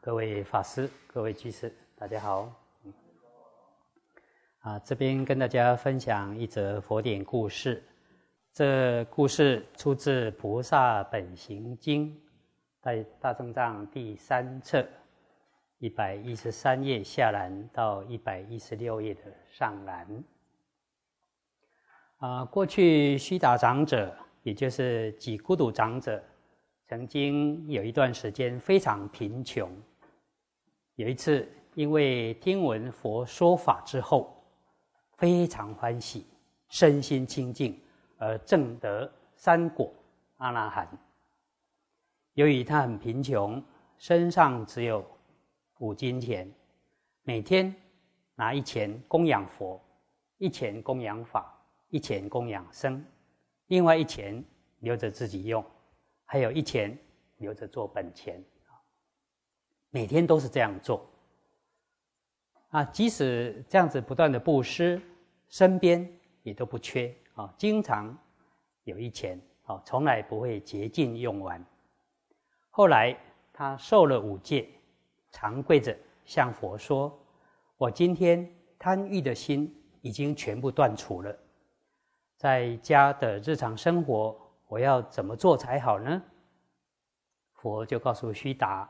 各位法师、各位居士，大家好。啊，这边跟大家分享一则佛典故事。这故事出自《菩萨本行经》，在大正藏第三册一百一十三页下栏到一百一十六页的上栏。啊，过去须达长者，也就是几孤独长者，曾经有一段时间非常贫穷。有一次，因为听闻佛说法之后，非常欢喜，身心清净，而证得三果阿那含。由于他很贫穷，身上只有五金钱，每天拿一钱供养佛，一钱供养法，一钱供养僧，另外一钱留着自己用，还有一钱留着做本钱。每天都是这样做，啊，即使这样子不断的布施，身边也都不缺啊，经常有一钱啊，从来不会竭尽用完。后来他受了五戒，常跪着向佛说：“我今天贪欲的心已经全部断除了，在家的日常生活，我要怎么做才好呢？”佛就告诉须达。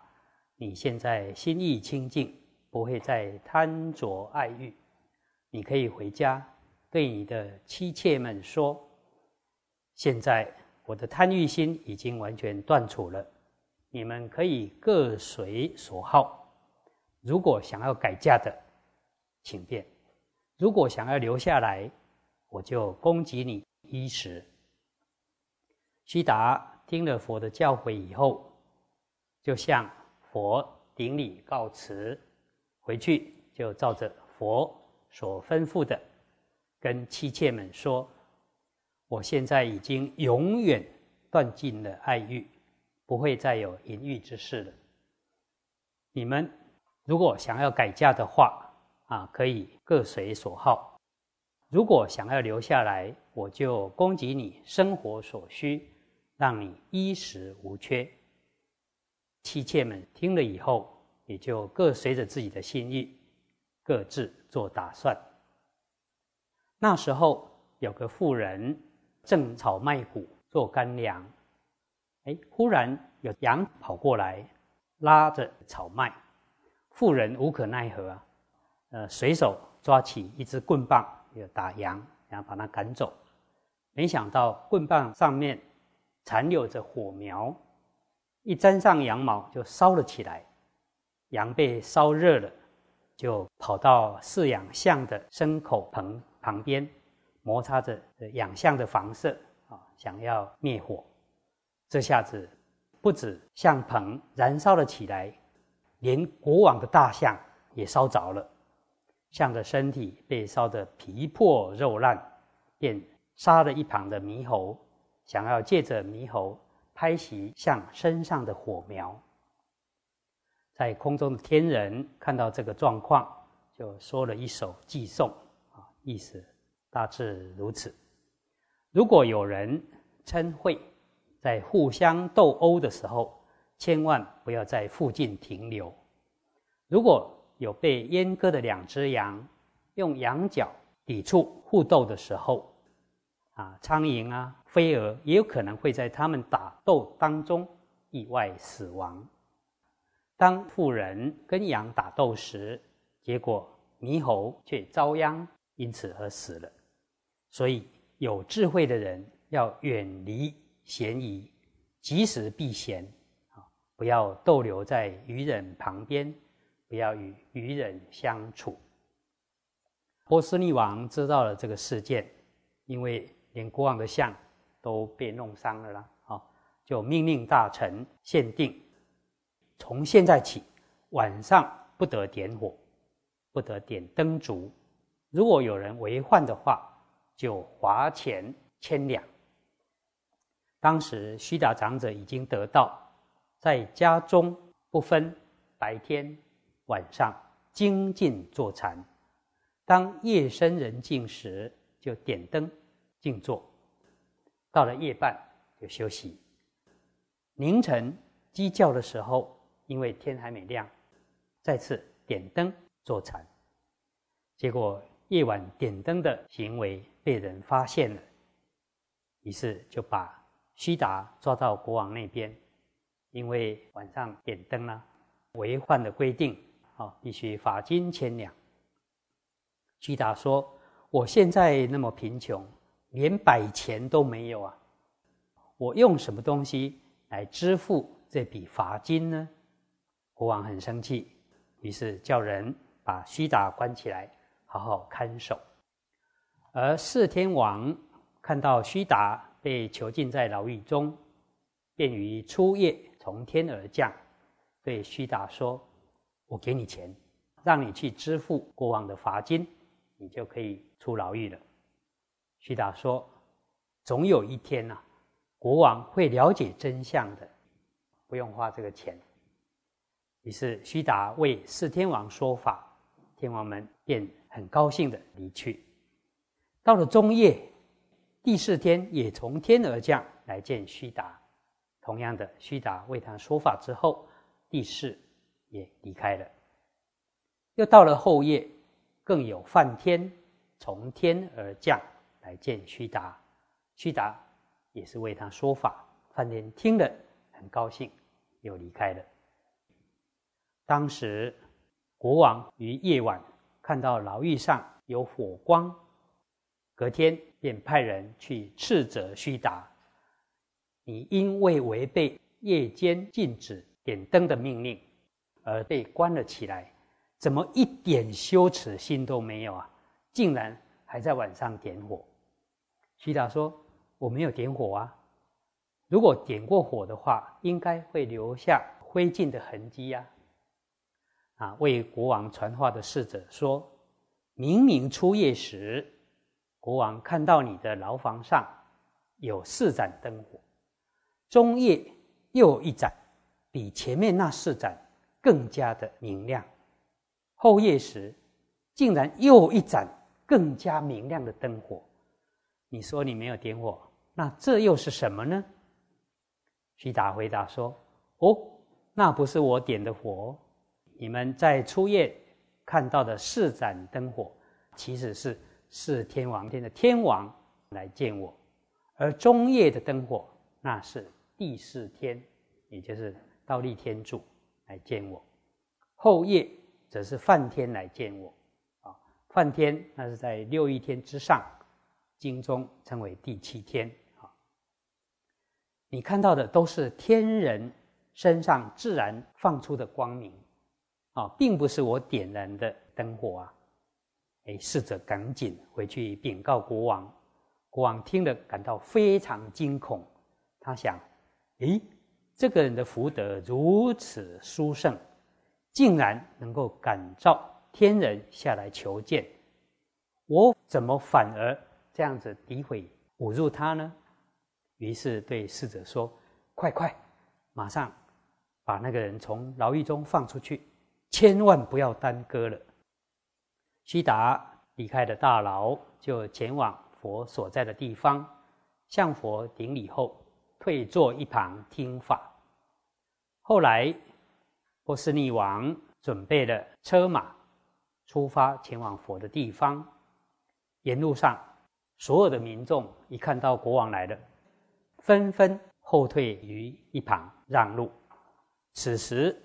你现在心意清净，不会再贪着爱欲，你可以回家对你的妻妾们说：现在我的贪欲心已经完全断除了，你们可以各随所好。如果想要改嫁的，请便；如果想要留下来，我就供给你衣食。须达听了佛的教诲以后，就向。佛顶礼告辞，回去就照着佛所吩咐的，跟妻妾们说：“我现在已经永远断尽了爱欲，不会再有淫欲之事了。你们如果想要改嫁的话，啊，可以各随所好；如果想要留下来，我就供给你生活所需，让你衣食无缺。”妻妾们听了以后，也就各随着自己的心意，各自做打算。那时候有个妇人正炒麦谷做干粮，哎，忽然有羊跑过来，拉着炒麦，妇人无可奈何啊，呃，随手抓起一支棍棒要打羊，然后把它赶走。没想到棍棒上面残留着火苗。一沾上羊毛就烧了起来，羊被烧热了，就跑到饲养象的牲口棚旁边，摩擦着养象的房舍啊，想要灭火。这下子不止象棚燃烧了起来，连国王的大象也烧着了，象的身体被烧得皮破肉烂，便杀了一旁的猕猴，想要借着猕猴。拍袭向身上的火苗，在空中的天人看到这个状况，就说了一首寄颂啊，意思大致如此：如果有人称会，在互相斗殴的时候，千万不要在附近停留；如果有被阉割的两只羊，用羊角抵触互斗的时候，啊，苍蝇啊。飞蛾也有可能会在他们打斗当中意外死亡。当妇人跟羊打斗时，结果猕猴却遭殃，因此而死了。所以有智慧的人要远离嫌疑，及时避嫌啊！不要逗留在愚人旁边，不要与愚人相处。波斯匿王知道了这个事件，因为连国王的像。都被弄伤了啦！啊，就命令大臣限定，从现在起晚上不得点火，不得点灯烛。如果有人违犯的话，就罚钱千两。当时须达长者已经得到，在家中不分白天晚上精进坐禅，当夜深人静时就点灯静坐。到了夜半就休息。凌晨鸡叫的时候，因为天还没亮，再次点灯坐禅。结果夜晚点灯的行为被人发现了，于是就把须达抓到国王那边，因为晚上点灯呢，违反了规定，啊，必须罚金千两。须达说：“我现在那么贫穷，连百钱都没有啊，我用什么东西来支付这笔罚金呢？”国王很生气，于是叫人把须达关起来。好好看守，而四天王看到须达被囚禁在牢狱中，便于初夜从天而降，对须达说：“我给你钱，让你去支付国王的罚金，你就可以出牢狱了。”徐达说：“总有一天呐，国王会了解真相的，不用花这个钱。”于是徐达为四天王说法，天王们便。很高兴的离去。到了中夜，第四天也从天而降来见徐达。同样的，徐达为他说法之后，第四也离开了。又到了后夜，更有梵天从天而降来见须达。须达也是为他说法，范天听了很高兴，又离开了。当时国王于夜晚。看到牢狱上有火光，隔天便派人去斥责须达：“你因为违背夜间禁止点灯的命令而被关了起来，怎么一点羞耻心都没有啊？竟然还在晚上点火！”须达说：“我没有点火啊，如果点过火的话，应该会留下灰烬的痕迹呀。”啊，为国王传话的侍者说：“明明初夜时，国王看到你的牢房上有四盏灯火；中夜又一盏，比前面那四盏更加的明亮；后夜时，竟然又一盏更加明亮的灯火。你说你没有点火，那这又是什么呢？”须达回答说：“哦，那不是我点的火。”你们在初夜看到的四盏灯火，其实是四天王天的天王来见我；而中夜的灯火，那是第四天，也就是倒立天主来见我；后夜则是梵天来见我。啊，梵天那是在六一天之上，经中称为第七天。啊，你看到的都是天人身上自然放出的光明。啊，并不是我点燃的灯火啊！哎，侍者赶紧回去禀告国王。国王听了，感到非常惊恐。他想：诶，这个人的福德如此殊胜，竟然能够感召天人下来求见，我怎么反而这样子诋毁侮辱他呢？于是对侍者说：“快快，马上把那个人从牢狱中放出去。”千万不要耽搁了。须达离开了大牢，就前往佛所在的地方，向佛顶礼后，退坐一旁听法。后来，波斯匿王准备了车马，出发前往佛的地方。沿路上，所有的民众一看到国王来了，纷纷后退于一旁让路。此时，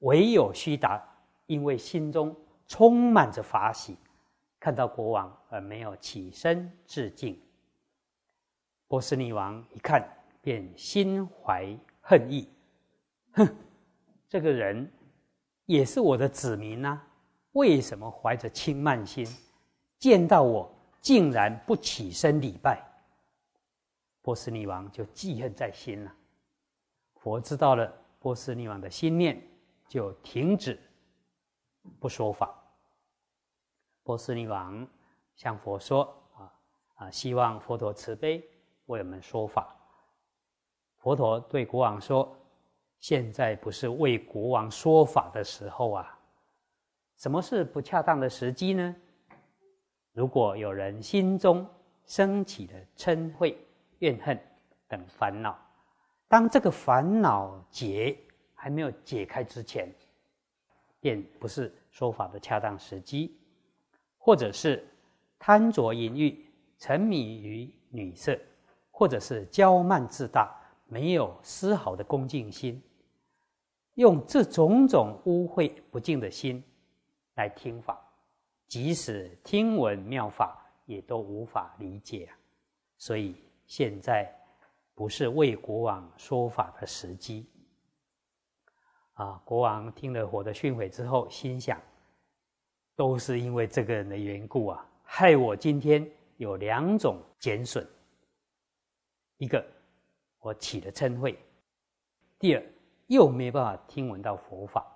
唯有须达，因为心中充满着法喜，看到国王而没有起身致敬。波斯匿王一看，便心怀恨意，哼，这个人也是我的子民呐，为什么怀着轻慢心，见到我竟然不起身礼拜？波斯匿王就记恨在心了。佛知道了波斯匿王的心念。就停止不说法。波斯匿王向佛说：“啊啊，希望佛陀慈悲为我们说法。”佛陀对国王说：“现在不是为国王说法的时候啊！什么是不恰当的时机呢？如果有人心中升起了嗔恚、怨恨等烦恼，当这个烦恼结。”还没有解开之前，便不是说法的恰当时机；或者是贪着淫欲，沉迷于女色，或者是骄慢自大，没有丝毫的恭敬心，用这种种污秽不净的心来听法，即使听闻妙法，也都无法理解啊！所以现在不是为国王说法的时机。啊！国王听了我的训诲之后，心想：都是因为这个人的缘故啊，害我今天有两种减损。一个，我起了嗔恚；第二，又没办法听闻到佛法。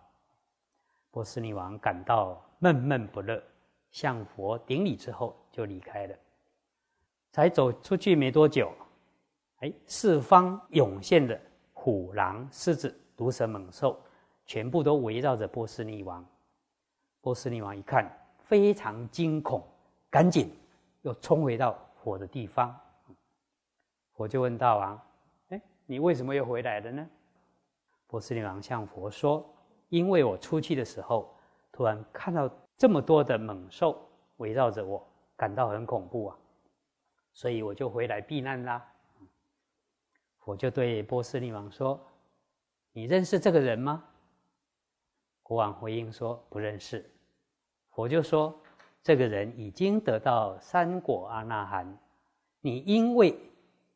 波斯匿王感到闷闷不乐，向佛顶礼之后就离开了。才走出去没多久，哎，四方涌现的虎狼狮子。毒蛇猛兽全部都围绕着波斯匿王。波斯匿王一看，非常惊恐，赶紧又冲回到火的地方。佛就问大王：“哎，你为什么又回来了呢？”波斯匿王向佛说：“因为我出去的时候，突然看到这么多的猛兽围绕着我，感到很恐怖啊，所以我就回来避难啦。”我就对波斯匿王说。你认识这个人吗？国王回应说：“不认识。”佛就说：“这个人已经得到三果阿那含，你因为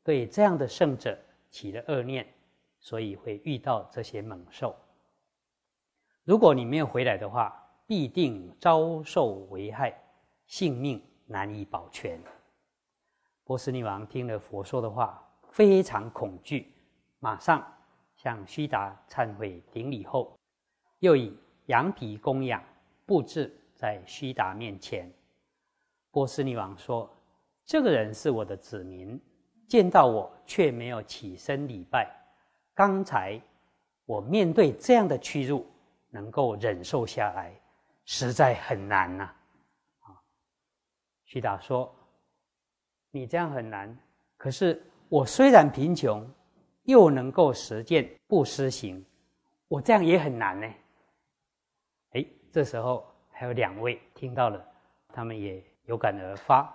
对这样的圣者起了恶念，所以会遇到这些猛兽。如果你没有回来的话，必定遭受危害，性命难以保全。”波斯匿王听了佛说的话，非常恐惧，马上。向须达忏悔顶礼后，又以羊皮供养布置在须达面前。波斯匿王说：“这个人是我的子民，见到我却没有起身礼拜。刚才我面对这样的屈辱，能够忍受下来，实在很难呐。”啊，须达说：“你这样很难，可是我虽然贫穷。”又能够实践不施行，我这样也很难呢。哎，这时候还有两位听到了，他们也有感而发，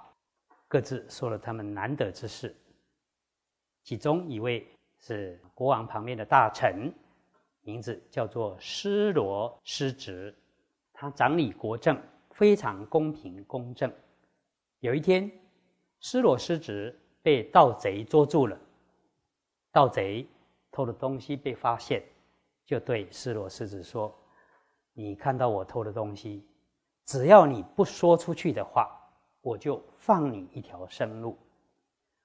各自说了他们难得之事。其中一位是国王旁边的大臣，名字叫做施罗施职，他掌理国政非常公平公正。有一天，施罗失职被盗贼捉住了。盗贼偷的东西被发现，就对施罗狮子说：“你看到我偷的东西，只要你不说出去的话，我就放你一条生路；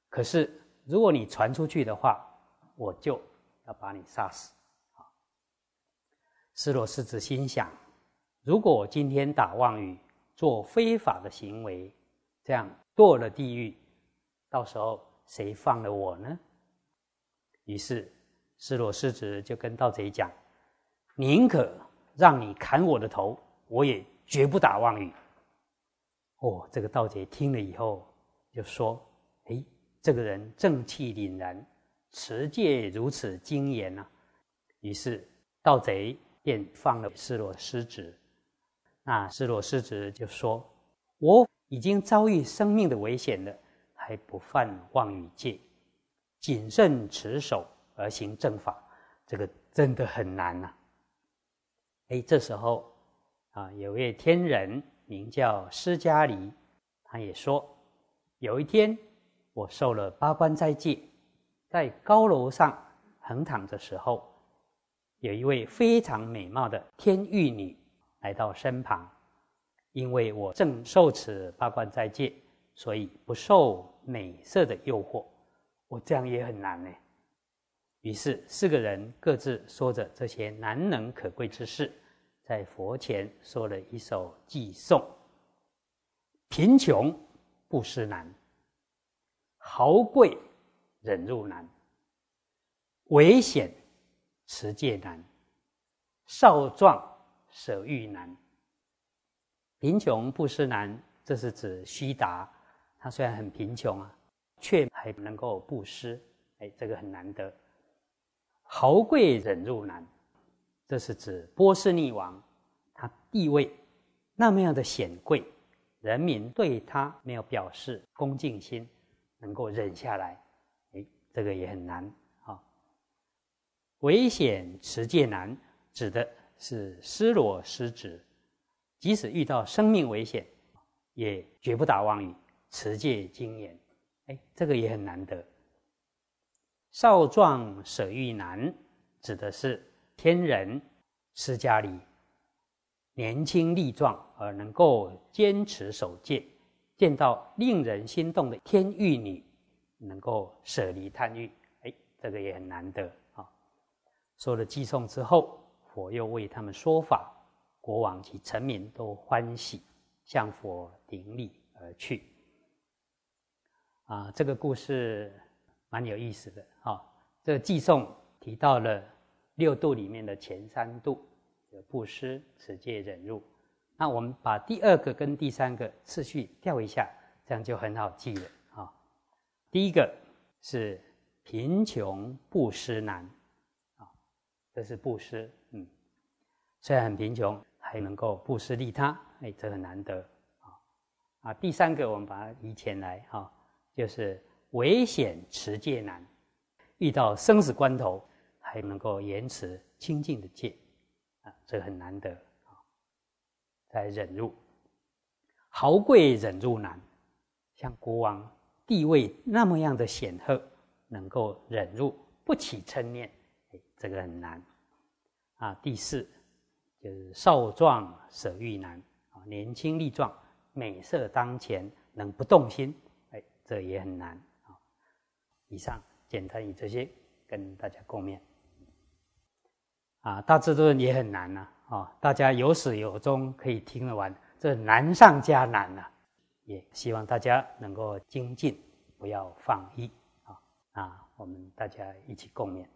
可是如果你传出去的话，我就要把你杀死。”啊！施罗狮子心想：如果我今天打妄语，做非法的行为，这样堕了地狱，到时候谁放了我呢？于是，施罗狮子就跟盗贼讲：“宁可让你砍我的头，我也绝不打妄语。”哦，这个盗贼听了以后就说：“哎，这个人正气凛然，持戒如此精严呐。”于是，盗贼便放了施罗狮子。那施罗师子就说：“我已经遭遇生命的危险了，还不犯妄语戒。”谨慎持守而行正法，这个真的很难呐。哎，这时候啊，有位天人名叫释迦离，他也说：有一天我受了八关斋戒，在高楼上横躺的时候，有一位非常美貌的天玉女来到身旁，因为我正受持八关斋戒，所以不受美色的诱惑。我这样也很难呢。于是四个人各自说着这些难能可贵之事，在佛前说了一首偈颂：贫穷布施难，豪贵忍辱难，危险持戒难，少壮舍欲难。贫穷布施难，这是指须达，他虽然很贫穷啊。却还能够布施，哎，这个很难得。豪贵忍辱难，这是指波斯匿王，他地位那么样的显贵，人民对他没有表示恭敬心，能够忍下来，哎，这个也很难啊。危险持戒难，指的是失裸失职，即使遇到生命危险，也绝不打妄语，持戒精严。哎，这个也很难得。少壮舍欲难，指的是天人施家里年轻力壮而能够坚持守戒，见到令人心动的天玉女，能够舍离贪欲，哎，这个也很难得啊。说了寄送之后，佛又为他们说法，国王及臣民都欢喜，向佛顶礼而去。啊，这个故事蛮有意思的啊。这个寄送提到了六度里面的前三度。布施、持戒、忍辱，那我们把第二个跟第三个次序调一下，这样就很好记了啊。第一个是贫穷布施难啊，这是布施，虽然很贫穷，还能够布施利他，哎，这很难得啊。啊，第三个我们把它移前来哈，就是危险持戒难，遇到生死关头，还能够延迟清净的戒。啊，这很难得啊！在忍辱，豪贵忍辱难，像国王地位那么样的显赫，能够忍辱不起嗔念，哎，这个很难啊。第四就是少壮舍欲难啊，年轻力壮，美色当前，能不动心，哎，这也很难啊。以上简单以这些跟大家共勉。啊，大智论也很难呐，啊，大家有始有终可以听得完，这难上加难呐，也希望大家能够精进，不要放逸，啊，啊，我们大家一起共勉。